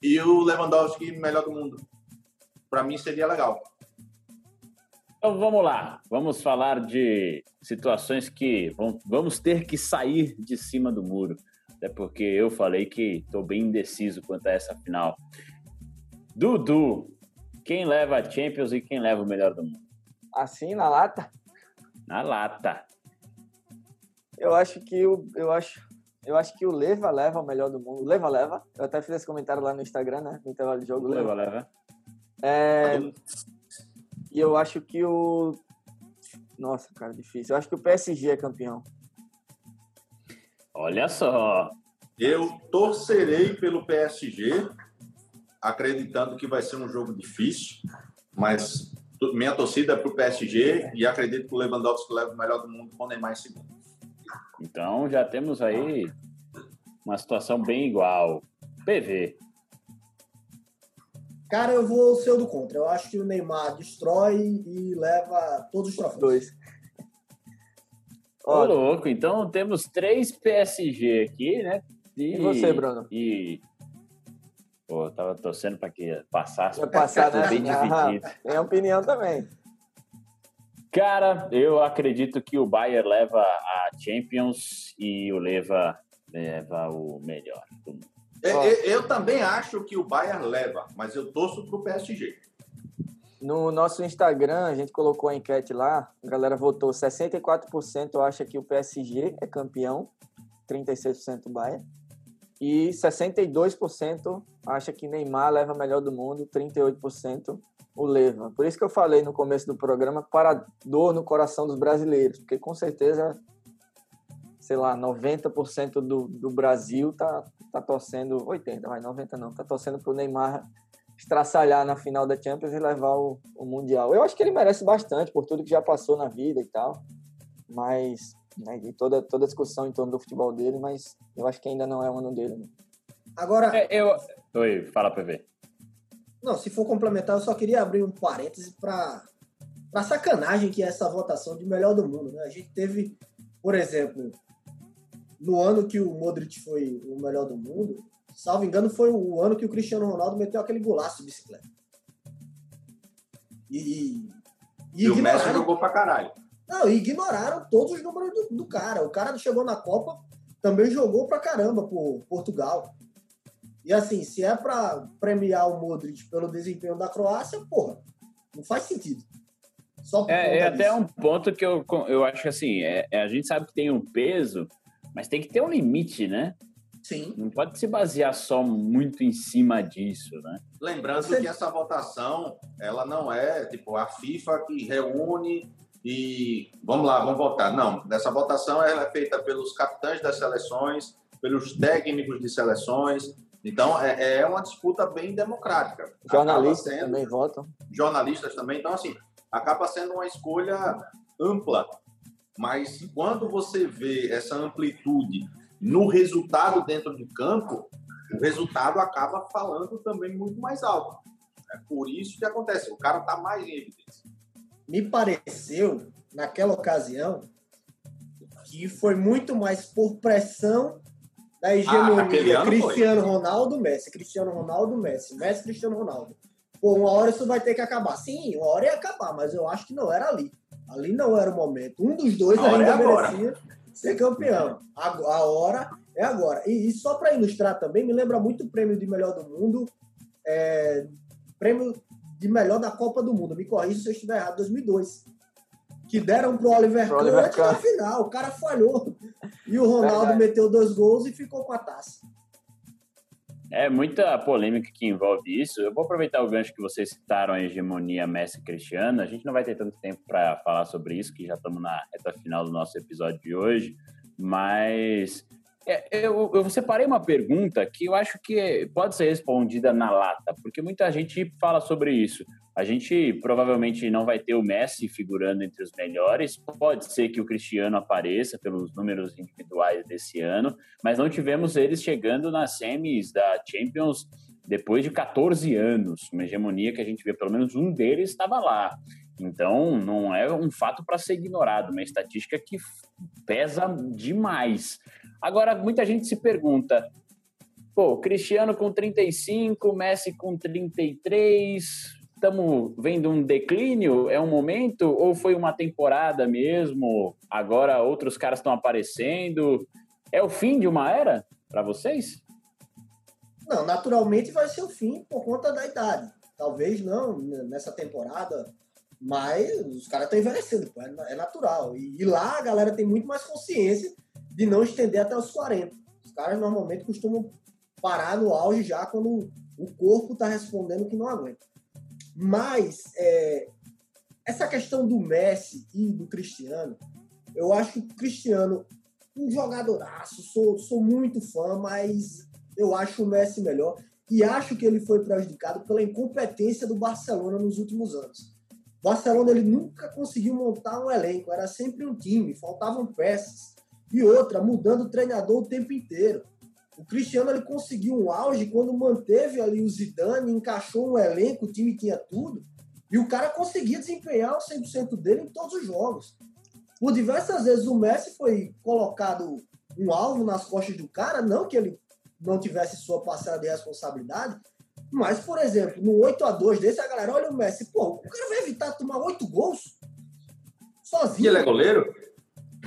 e o Lewandowski melhor do mundo. Para mim seria legal. Então vamos lá, vamos falar de situações que vão, vamos ter que sair de cima do muro. Até porque eu falei que estou bem indeciso quanto a essa final. Dudu, quem leva a Champions e quem leva o melhor do mundo? Assim, na lata? Na lata. Eu acho que o, eu acho, eu acho que o Leva leva o melhor do mundo. Leva leva. Eu até fiz esse comentário lá no Instagram, né? No intervalo de jogo. Leva, Leva. leva. É, e eu acho que o. Nossa, cara, difícil. Eu acho que o PSG é campeão. Olha só. Eu torcerei pelo PSG, acreditando que vai ser um jogo difícil, mas minha torcida é para o PSG e acredito que o Lewandowski leva o melhor do mundo com o Neymar em segundo. Então já temos aí uma situação bem igual. PV. Cara, eu vou ser o do contra. Eu acho que o Neymar destrói e leva todos os troféus. Dois. Ô, louco, então temos três PSG aqui, né? e você, Bruno? E. Pô, eu tava torcendo pra que passasse. Vai passar, né? bem dividido. Tem opinião também. Cara, eu acredito que o Bayern leva a Champions e o Leva leva o melhor. do mundo. Eu, Ó. eu- eu também acho que o Bayern leva, mas eu torço para o PSG. No nosso Instagram, a gente colocou a enquete lá, a galera votou 64% acha que o PSG é campeão, 36% o Bayern, e 62% acha que Neymar leva melhor do mundo, 38% o leva. Por isso que eu falei no começo do programa, para dor no coração dos brasileiros, porque com certeza, sei lá, 90% do, do Brasil tá, tá torcendo, 80, vai, 90 não, tá torcendo pro Neymar estraçalhar na final da Champions e levar o, o Mundial. Eu acho que ele merece bastante por tudo que já passou na vida e tal, mas né, e toda toda a discussão em torno do futebol dele, mas eu acho que ainda não é o ano dele. Né? Agora, É, eu... Oi, fala, PV. não, se for complementar, eu só queria abrir um parêntese para a sacanagem que é essa votação de melhor do mundo. Né? A gente teve, por exemplo, no ano que o Modric foi o melhor do mundo, salvo engano, foi o ano que o Cristiano Ronaldo meteu aquele golaço de bicicleta. E, e, E, o Messi jogou pra caralho. Não, ignoraram todos os números do, do cara. O cara chegou na Copa, também jogou pra caramba por Portugal. E assim, se é pra premiar o Modric pelo desempenho da Croácia, porra, não faz sentido. Só por É, é até disso. um ponto que eu, eu acho que assim, é, é, a gente sabe que tem um peso, mas tem que ter um limite, né? Sim. Não pode se basear só muito em cima disso, né? Lembrando Você- que essa votação, ela não é tipo a FIFA que reúne e vamos lá, vamos votar. Não, essa votação ela é feita pelos capitães das seleções, pelos técnicos de seleções. Então é, é uma disputa bem democrática. Jornalistas sendo- também votam. jornalistas também. Então, assim, acaba sendo uma escolha ampla. Mas quando você vê essa amplitude no resultado dentro de campo, o resultado acaba falando também muito mais alto. É por isso que acontece. O cara está mais em evidência. Me pareceu, naquela ocasião, que foi muito mais por pressão da Ah, hegemonia foi. Cristiano Ronaldo, Messi. Cristiano Ronaldo, Messi. Messi, Cristiano Ronaldo. pô, uma hora isso vai ter que acabar. Sim, uma hora ia acabar, mas eu acho que não era ali. Ali não era o momento. Um dos dois A ainda é merecia ser campeão. A, a hora é agora. E, e só para ilustrar também, me lembra muito o prêmio de melhor do mundo, é, prêmio de melhor da Copa do Mundo. Me corrija se eu estiver errado, 2002. Que deram pro Oliver Pro Oliver Kahn. final. O cara falhou. E o Ronaldo Verdade. meteu dois gols e ficou com a taça. É muita polêmica que envolve isso. Eu vou aproveitar o gancho que vocês citaram a hegemonia Messi Cristiano. A gente não vai ter tanto tempo para falar sobre isso, que já estamos na reta final do nosso episódio de hoje. Mas eu, eu separei uma pergunta que eu acho que pode ser respondida na lata, porque muita gente fala sobre isso. A gente provavelmente não vai ter o Messi figurando entre os melhores. Pode ser que o Cristiano apareça pelos números individuais desse ano, mas não tivemos eles chegando nas semis da Champions depois de 14 anos. Uma hegemonia que a gente vê, pelo menos um deles estava lá. Então, não é um fato para ser ignorado, uma estatística que pesa demais. Agora, muita gente se pergunta: pô, Cristiano com 35, Messi com 33, estamos vendo um declínio? É um momento? Ou foi uma temporada mesmo? Agora outros caras estão aparecendo? É o fim de uma era para vocês? Não, naturalmente vai ser o fim por conta da idade. Talvez não nessa temporada, mas os caras estão envelhecendo, pô, é é natural. E, e lá a galera tem muito mais consciência de não estender até os 40. Os caras normalmente costumam parar no auge já quando o corpo está respondendo que não aguenta. Mas é, essa questão do Messi e do Cristiano, eu acho que o Cristiano, um jogadoraço, sou, sou muito fã, mas eu acho o Messi melhor. E acho que ele foi prejudicado pela incompetência do Barcelona nos últimos anos. Barcelona ele nunca conseguiu montar um elenco, era sempre um time, faltavam peças. E outra, mudando o treinador o tempo inteiro. O Cristiano ele conseguiu um auge quando manteve ali o Zidane, encaixou um elenco, o time tinha tudo, e o cara conseguia desempenhar o 100% dele em todos os jogos. Por diversas vezes o Messi foi colocado um alvo nas costas do cara, não que ele não tivesse sua parcela de responsabilidade, mas, por exemplo, no 8 a 2 desse, a galera olha o Messi, pô, o cara vai evitar tomar oito gols E sozinho. ele é goleiro?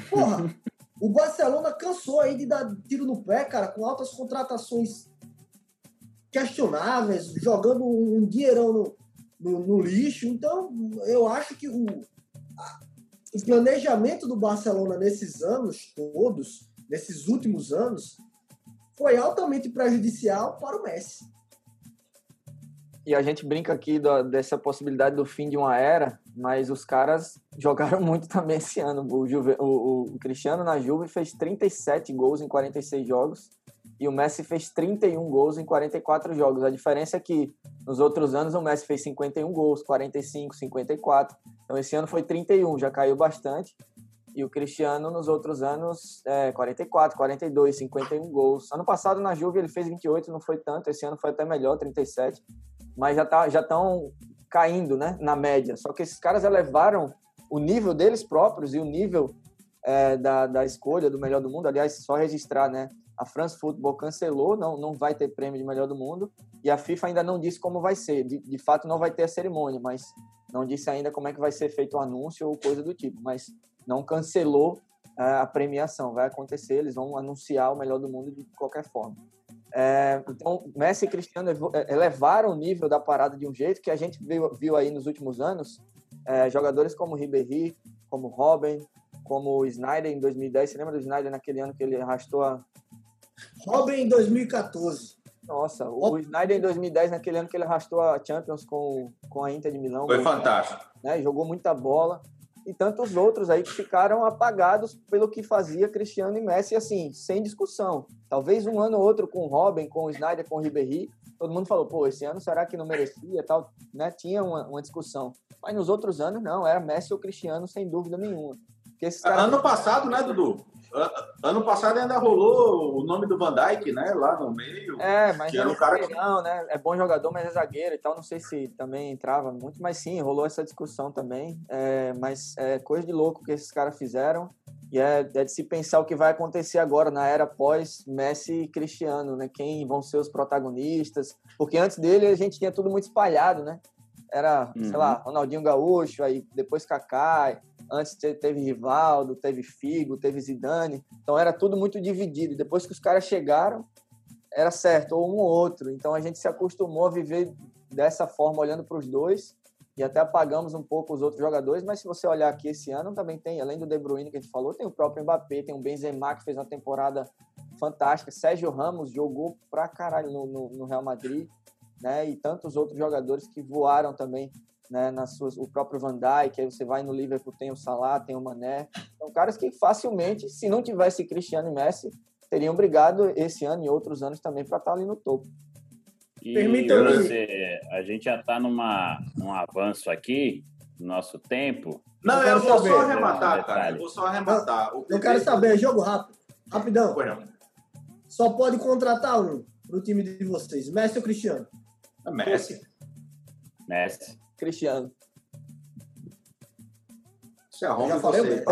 Porra, o Barcelona cansou aí de dar tiro no pé, cara, com altas contratações questionáveis, jogando um dinheirão no, no, no lixo. Então, eu acho que o, a- o planejamento do Barcelona nesses anos todos, nesses últimos anos, foi altamente prejudicial para o Messi. E a gente brinca aqui dessa possibilidade do fim de uma era, mas os caras jogaram muito também esse ano. O, Juve- o- o Cristiano na Juve fez 37 gols em 46 jogos e o Messi fez 31 gols em 44 jogos. A diferença é que nos outros anos o Messi fez 51 gols, 45, 54. Então esse ano foi 31, já caiu bastante. E o Cristiano nos outros anos, é, 44, 42, 51 gols. Ano passado na Juve ele fez 28, não foi tanto. Esse ano foi até melhor, 37 mas já tá, já estão caindo, né, na média. Só que esses caras elevaram o nível deles próprios e o nível é, da, da escolha do melhor do mundo. Aliás, só registrar, né, a France Football cancelou, não, não vai ter prêmio de melhor do mundo e a FIFA ainda não disse como vai ser. De, de fato, não vai ter a cerimônia, mas não disse ainda como é que vai ser feito o anúncio ou coisa do tipo. Mas não cancelou é, a premiação, vai acontecer. Eles vão anunciar o melhor do mundo de qualquer forma. É, então, Messi e Cristiano é, elevaram o nível da parada de um jeito que a gente viu, viu aí nos últimos anos. é, jogadores como Ribéry, como Robin, como o Snyder em 2010. Você lembra do Snyder naquele ano que ele arrastou a. Robin em 2014. Nossa, o, o Snyder em 2010, naquele ano que ele arrastou a Champions com, com a Inter de Milão. Foi fantástico. né, jogou muita bola. E tantos outros aí que ficaram apagados pelo que fazia Cristiano e Messi, assim, sem discussão. Talvez um ano ou outro com o Robin, com o Snyder, com o Ribéry, todo mundo falou, pô, esse ano será que não merecia tal, né? Tinha uma, uma discussão. Mas nos outros anos, não, era Messi ou Cristiano, sem dúvida nenhuma. Ano passado, né, Dudu? Ano passado ainda rolou o nome do Van Dijk, né? Lá no meio. É, mas Que é era um cara que- zagueirão, né? É bom jogador, mas é zagueiro e tal. Não sei se também entrava muito, mas sim, rolou essa discussão também. É, mas é coisa de louco que esses caras fizeram. E é, é, de se pensar o que vai acontecer agora na era pós Messi e Cristiano, né? Quem vão ser os protagonistas? Porque antes dele a gente tinha tudo muito espalhado, né? Era, uhum. sei lá, uhum. Ronaldinho Gaúcho, aí depois Kaká, antes teve Rivaldo, teve Figo, teve Zidane. Então era tudo muito dividido. Depois que os caras chegaram, era certo, ou um ou outro. Então a gente se acostumou a viver dessa forma, olhando para os dois e até apagamos um pouco os outros jogadores, mas se você olhar aqui esse ano, também tem, além do De Bruyne que a gente falou, tem o próprio Mbappé, tem o Benzema que fez uma temporada fantástica, Sérgio Ramos jogou pra caralho no, no, no Real Madrid, né, e tantos outros jogadores que voaram também, né, nas suas, o próprio Van Dijk, aí você vai no Liverpool, tem o Salah, tem o Mané, são caras que facilmente, se não tivesse Cristiano e Messi, teriam brigado esse ano e outros anos também para estar ali no topo. E você, a gente já está num avanço aqui, no nosso tempo. Não, eu, eu vou saber. só arrematar, cara. Eu vou só arrematar. Eu, eu quero saber, jogo rápido. Rapidão. Só pode contratar um no time de vocês, Messi ou Cristiano? É Messi. Messi. Cristiano. Você arruma você.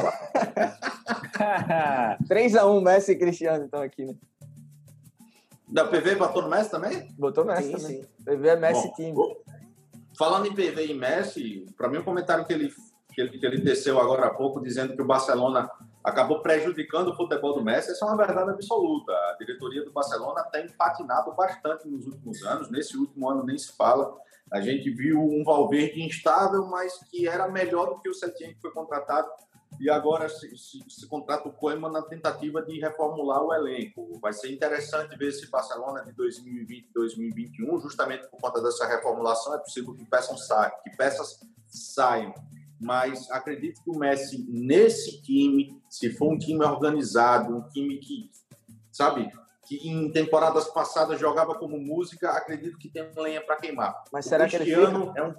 3x1, Messi e Cristiano estão aqui, né? Da PV botou no Messi também? Botou Messi sim, também. Sim. PV é Messi Bom, time. Falando em PV e Messi, para mim o um comentário que ele, que ele, que ele teceu agora há pouco, dizendo que o Barcelona acabou prejudicando o futebol do Messi, essa é uma verdade absoluta. A diretoria do Barcelona tem patinado bastante nos últimos anos, nesse último ano nem se fala. A gente viu um Valverde instável, mas que era melhor do que o Setien que foi contratado e agora se, se, se, contrata o Koeman na tentativa de reformular o elenco. Vai ser interessante ver se Barcelona de 2020 2021, justamente por conta dessa reformulação, é possível que que peças saiam. Mas acredito que o Messi, nesse time, se for um time organizado, um time que, sabe, que em temporadas passadas jogava como música, acredito que tem lenha para queimar. Mas o será que ele fica? É um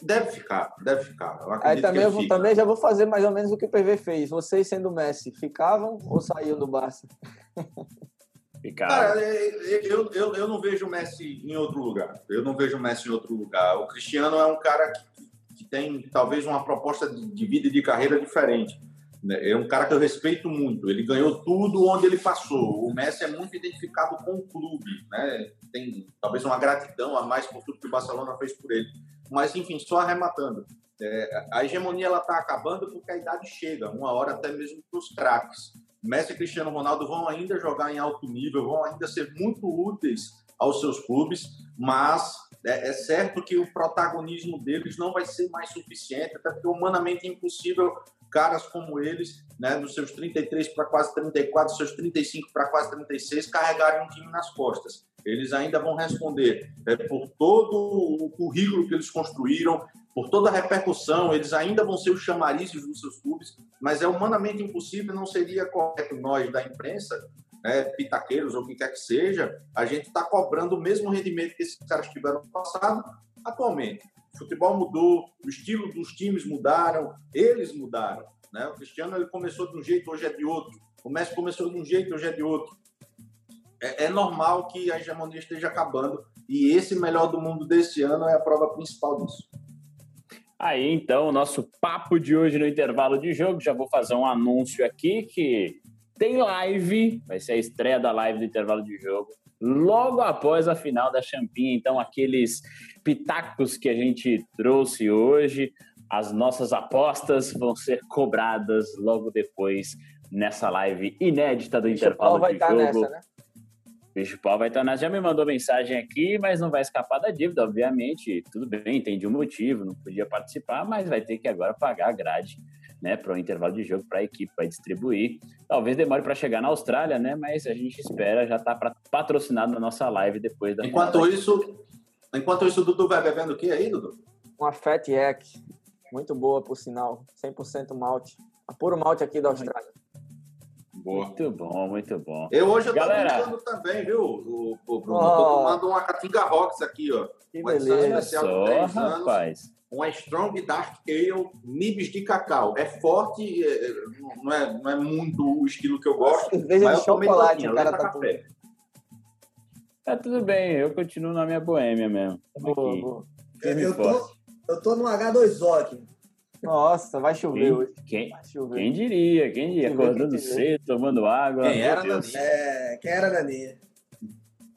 Deve ficar, deve ficar. Aí também, eu vou, também já vou fazer mais ou menos o que o PV fez. Vocês sendo Messi, ficavam ou saíam do Barça? Ficavam. Cara, é, é, eu, eu, eu não vejo o Messi em outro lugar. Eu não vejo o Messi em outro lugar. O Cristiano é um cara que, que tem talvez uma proposta de, de vida e de carreira diferente. Né? É um cara que eu respeito muito. Ele ganhou tudo onde ele passou. O Messi é muito identificado com o clube. Né? Tem talvez uma gratidão a mais por tudo que o Barcelona fez por ele. Mas, enfim, só arrematando. É, a hegemonia ela está acabando porque a idade chega, uma hora até mesmo para os craques. Messi e Cristiano Ronaldo vão ainda jogar em alto nível, vão ainda ser muito úteis aos seus clubes, mas é, é certo que o protagonismo deles não vai ser mais suficiente, até porque humanamente é impossível caras como eles, né, dos seus 33 para quase 34, dos seus 35 para quase 36, carregarem um time nas costas. Eles ainda vão responder é, por todo o currículo que eles construíram, por toda a repercussão, eles ainda vão ser os chamarizes dos seus clubes, mas é humanamente impossível, não seria correto nós da imprensa, né, pitaqueiros ou o que quer que seja, a gente está cobrando o mesmo rendimento que esses caras tiveram no passado atualmente. O futebol mudou, o estilo dos times mudaram, eles mudaram. Né? O Cristiano ele começou de um jeito, hoje é de outro. O Messi começou de um jeito, hoje é de outro. É, é normal que a hegemonia esteja acabando e esse melhor do mundo desse ano é a prova principal disso. Aí então, o nosso papo de hoje no intervalo de jogo, já vou fazer um anúncio aqui que tem live, vai ser a estreia da live do intervalo de jogo logo após a final da Champinha. Então, aqueles pitacos que a gente trouxe hoje, as nossas apostas vão ser cobradas logo depois nessa live inédita do intervalo vai de jogo. Nessa, né? Bicho Paulo vai estar nessa. Já me mandou mensagem aqui, mas não vai escapar da dívida, obviamente. Tudo bem, entendi o motivo, não podia participar, mas vai ter que agora pagar a grade né, para o intervalo de jogo para a equipe vai distribuir. Talvez demore para chegar na Austrália, né, mas a gente espera já está patrocinado na nossa live depois da. Enquanto isso, enquanto isso, o Dudu vai bebendo o que aí, Dudu? Uma Fat Yak, muito boa por sinal, 100% malte, a puro malte aqui da Austrália. Boa. Muito bom, muito bom. Eu hoje eu Galera... tô também, viu, o, o Bruno? Oh. Tô tomando uma Catinga Rocks aqui, ó. Que beleza. Só, rapaz uma Strong Dark Ale Nibs de cacau. É forte, é, é, não é, não é muito o estilo que eu gosto. Cerveja de chocolate, o cara tá café. Tá tudo bem, eu continuo na minha boêmia mesmo. Boa, boa. Eu, eu, tô, eu tô no H2O aqui. Nossa, vai chover Quem, hoje. quem, Vai chover. quem diria? Quem diria? Acordando quem cedo, tomando água. Quem era, Deus. Nani? É, quem era Dani?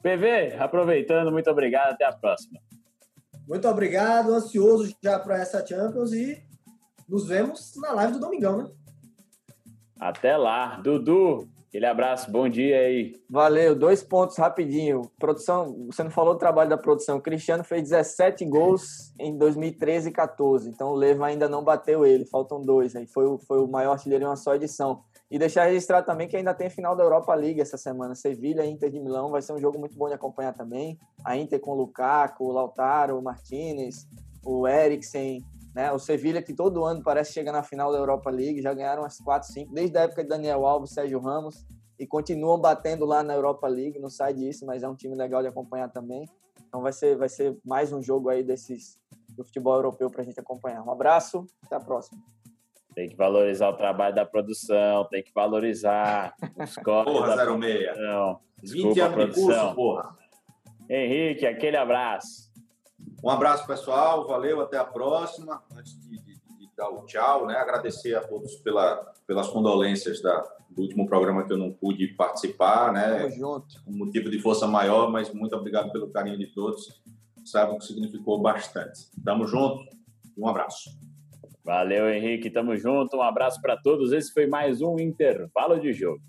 PV, aproveitando, muito obrigado. Até a próxima. Muito obrigado, ansioso já para essa Champions e nos vemos na live do Domingão, né? Até lá. Dudu, aquele abraço. Bom dia aí. Valeu, dois pontos rapidinho. Produção, você não falou do trabalho da produção. O Cristiano fez 17 gols em 2013 e 14. Então o Leva ainda não bateu ele, faltam dois. Aí foi, foi o maior artilheiro em uma só edição. E deixar registrado também que ainda tem final da Europa League essa semana. Sevilha e Inter de Milão vai ser um jogo muito bom de acompanhar também. A Inter com o Lukaku, o Lautaro, o Martinez, o Eriksen, né? O Sevilha que todo ano parece chegar na final da Europa League, já ganharam umas 4, 5, desde a época de Daniel Alves, Sérgio Ramos e continuam batendo lá na Europa League, não sai disso, mas é um time legal de acompanhar também. Então vai ser, vai ser mais um jogo aí desses do futebol europeu para a gente acompanhar. Um abraço, até a próxima. Tem que valorizar o trabalho da produção, tem que valorizar os cortes Porra, da 06. produção. 20 Desculpa, anos de curso, produção. porra. Henrique, aquele abraço. Um abraço, pessoal. Valeu, até a próxima. Antes de, de- de dar o tchau, né? Agradecer a todos pela, pelas condolências da, do último programa que eu não pude participar, né? Tamo junto. um motivo de força maior, mas muito obrigado pelo carinho de todos. Sabe que significou bastante. Tamo junto um abraço. Valeu, Henrique. Tamo junto. Um abraço para todos. Esse foi mais um intervalo de jogo.